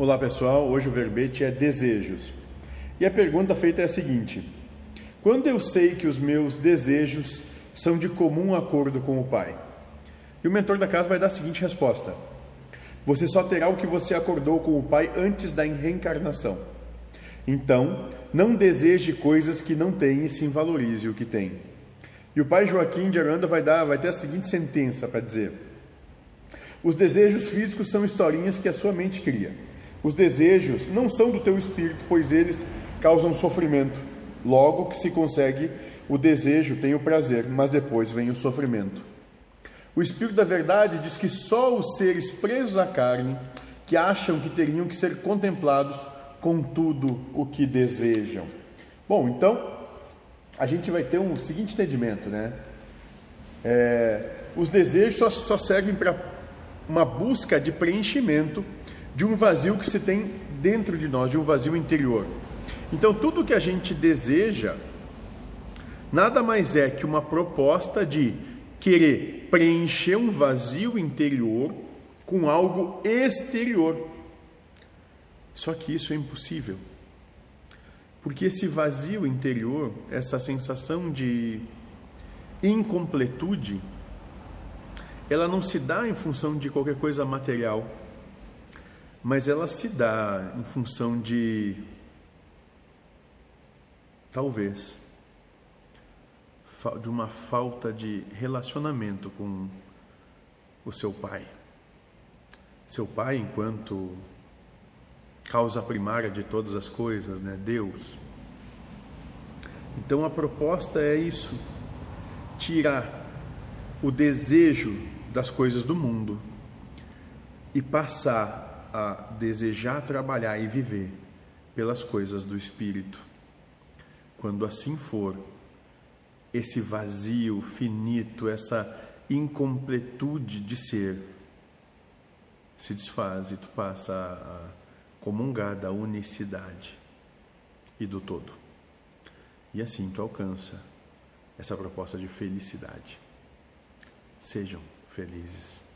Olá pessoal, hoje o verbete é desejos. E a pergunta feita é a seguinte: Quando eu sei que os meus desejos são de comum acordo com o Pai? E o mentor da casa vai dar a seguinte resposta: Você só terá o que você acordou com o Pai antes da reencarnação. Então, não deseje coisas que não tem e sim valorize o que tem. E o pai Joaquim de Aranda vai dar, vai ter a seguinte sentença para dizer: os desejos físicos são historinhas que a sua mente cria. Os desejos não são do teu espírito, pois eles causam sofrimento. Logo que se consegue o desejo, tem o prazer, mas depois vem o sofrimento. O Espírito da Verdade diz que só os seres presos à carne, que acham que teriam que ser contemplados com tudo o que desejam. Bom, então a gente vai ter um seguinte entendimento, né? É, os desejos só, só servem para uma busca de preenchimento de um vazio que se tem dentro de nós, de um vazio interior. Então, tudo que a gente deseja nada mais é que uma proposta de querer preencher um vazio interior com algo exterior. Só que isso é impossível. Porque esse vazio interior, essa sensação de incompletude, ela não se dá em função de qualquer coisa material, mas ela se dá em função de talvez de uma falta de relacionamento com o seu pai. Seu pai, enquanto causa primária de todas as coisas, né? Deus. Então a proposta é isso: tirar o desejo das coisas do mundo e passar a desejar trabalhar e viver pelas coisas do espírito. Quando assim for, esse vazio finito, essa incompletude de ser se desfaz e tu passa a comungar da unicidade e do todo. E assim tu alcança essa proposta de felicidade. Sejam felizes.